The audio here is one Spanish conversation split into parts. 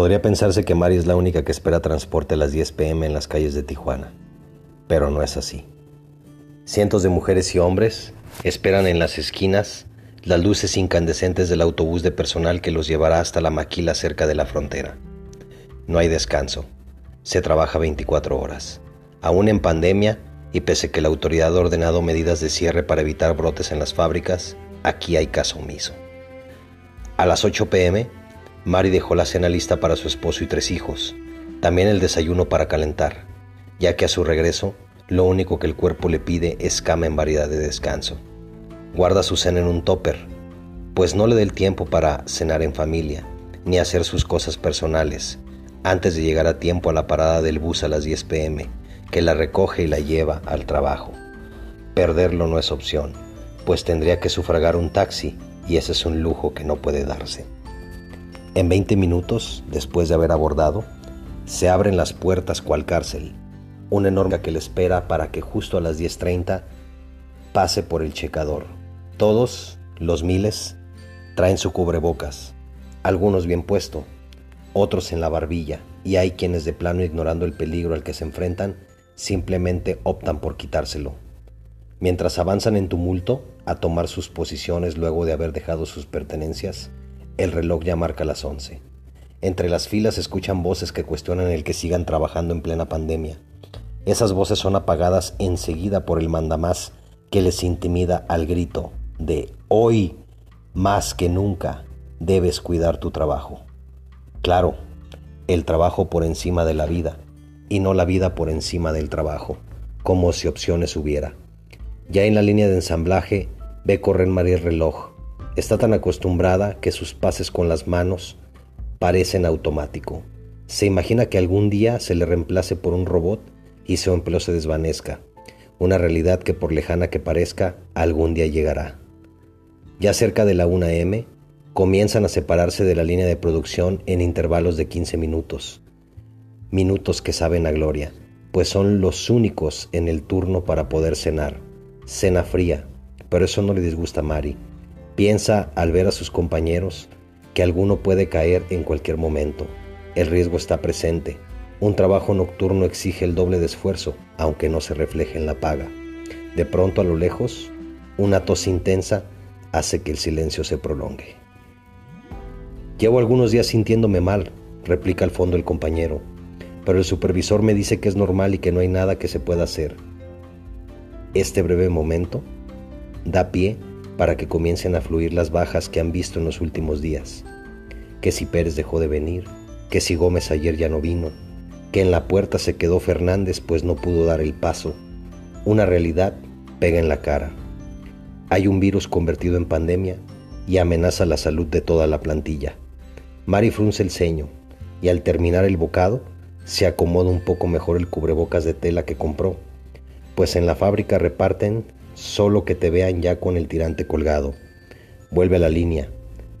Podría pensarse que Mari es la única que espera transporte a las 10 pm en las calles de Tijuana, pero no es así. Cientos de mujeres y hombres esperan en las esquinas las luces incandescentes del autobús de personal que los llevará hasta la maquila cerca de la frontera. No hay descanso. Se trabaja 24 horas. Aún en pandemia, y pese que la autoridad ha ordenado medidas de cierre para evitar brotes en las fábricas, aquí hay caso omiso. A las 8 pm, Mari dejó la cena lista para su esposo y tres hijos, también el desayuno para calentar, ya que a su regreso lo único que el cuerpo le pide es cama en variedad de descanso. Guarda su cena en un topper, pues no le dé el tiempo para cenar en familia, ni hacer sus cosas personales, antes de llegar a tiempo a la parada del bus a las 10 pm, que la recoge y la lleva al trabajo. Perderlo no es opción, pues tendría que sufragar un taxi y ese es un lujo que no puede darse. En 20 minutos, después de haber abordado, se abren las puertas cual cárcel una enorme que le espera para que justo a las 10.30 pase por el checador. Todos, los miles, traen su cubrebocas, algunos bien puesto, otros en la barbilla, y hay quienes de plano ignorando el peligro al que se enfrentan, simplemente optan por quitárselo. Mientras avanzan en tumulto a tomar sus posiciones luego de haber dejado sus pertenencias, el reloj ya marca las 11. Entre las filas escuchan voces que cuestionan el que sigan trabajando en plena pandemia esas voces son apagadas enseguida por el mandamás que les intimida al grito de hoy más que nunca debes cuidar tu trabajo. Claro, el trabajo por encima de la vida y no la vida por encima del trabajo, como si opciones hubiera. Ya en la línea de ensamblaje ve correr María el reloj. Está tan acostumbrada que sus pases con las manos parecen automático. Se imagina que algún día se le reemplace por un robot y su empleo se desvanezca, una realidad que por lejana que parezca, algún día llegará. Ya cerca de la 1M, comienzan a separarse de la línea de producción en intervalos de 15 minutos, minutos que saben a gloria, pues son los únicos en el turno para poder cenar, cena fría, pero eso no le disgusta a Mari. Piensa al ver a sus compañeros que alguno puede caer en cualquier momento. El riesgo está presente, un trabajo nocturno exige el doble de esfuerzo, aunque no se refleje en la paga. De pronto a lo lejos, una tos intensa hace que el silencio se prolongue. Llevo algunos días sintiéndome mal, replica al fondo el compañero, pero el supervisor me dice que es normal y que no hay nada que se pueda hacer. Este breve momento da pie para que comiencen a fluir las bajas que han visto en los últimos días. Que si Pérez dejó de venir, que si Gómez ayer ya no vino, que en la puerta se quedó Fernández pues no pudo dar el paso. Una realidad pega en la cara. Hay un virus convertido en pandemia y amenaza la salud de toda la plantilla. Mari frunce el ceño y al terminar el bocado se acomoda un poco mejor el cubrebocas de tela que compró, pues en la fábrica reparten solo que te vean ya con el tirante colgado. Vuelve a la línea,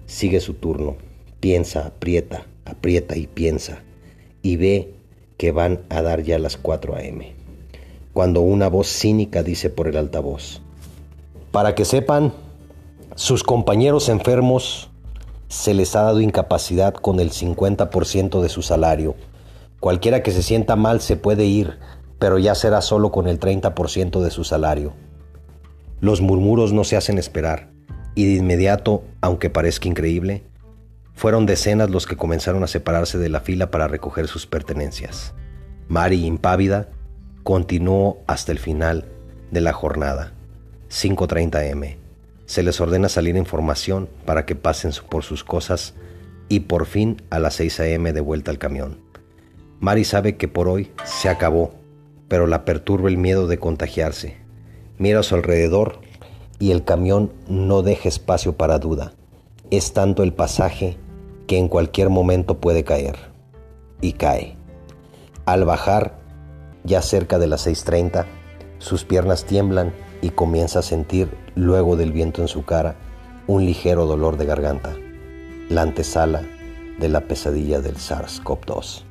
sigue su turno, piensa, aprieta, aprieta y piensa, y ve que van a dar ya las 4 a.m. Cuando una voz cínica dice por el altavoz, para que sepan, sus compañeros enfermos se les ha dado incapacidad con el 50% de su salario. Cualquiera que se sienta mal se puede ir, pero ya será solo con el 30% de su salario. Los murmuros no se hacen esperar, y de inmediato, aunque parezca increíble, fueron decenas los que comenzaron a separarse de la fila para recoger sus pertenencias. Mari, impávida, continuó hasta el final de la jornada, 5.30 m. Se les ordena salir en formación para que pasen por sus cosas y por fin a las 6 a.m. de vuelta al camión. Mari sabe que por hoy se acabó, pero la perturba el miedo de contagiarse. Mira a su alrededor y el camión no deja espacio para duda. Es tanto el pasaje que en cualquier momento puede caer. Y cae. Al bajar, ya cerca de las 6.30, sus piernas tiemblan y comienza a sentir, luego del viento en su cara, un ligero dolor de garganta, la antesala de la pesadilla del SARS-CoV-2.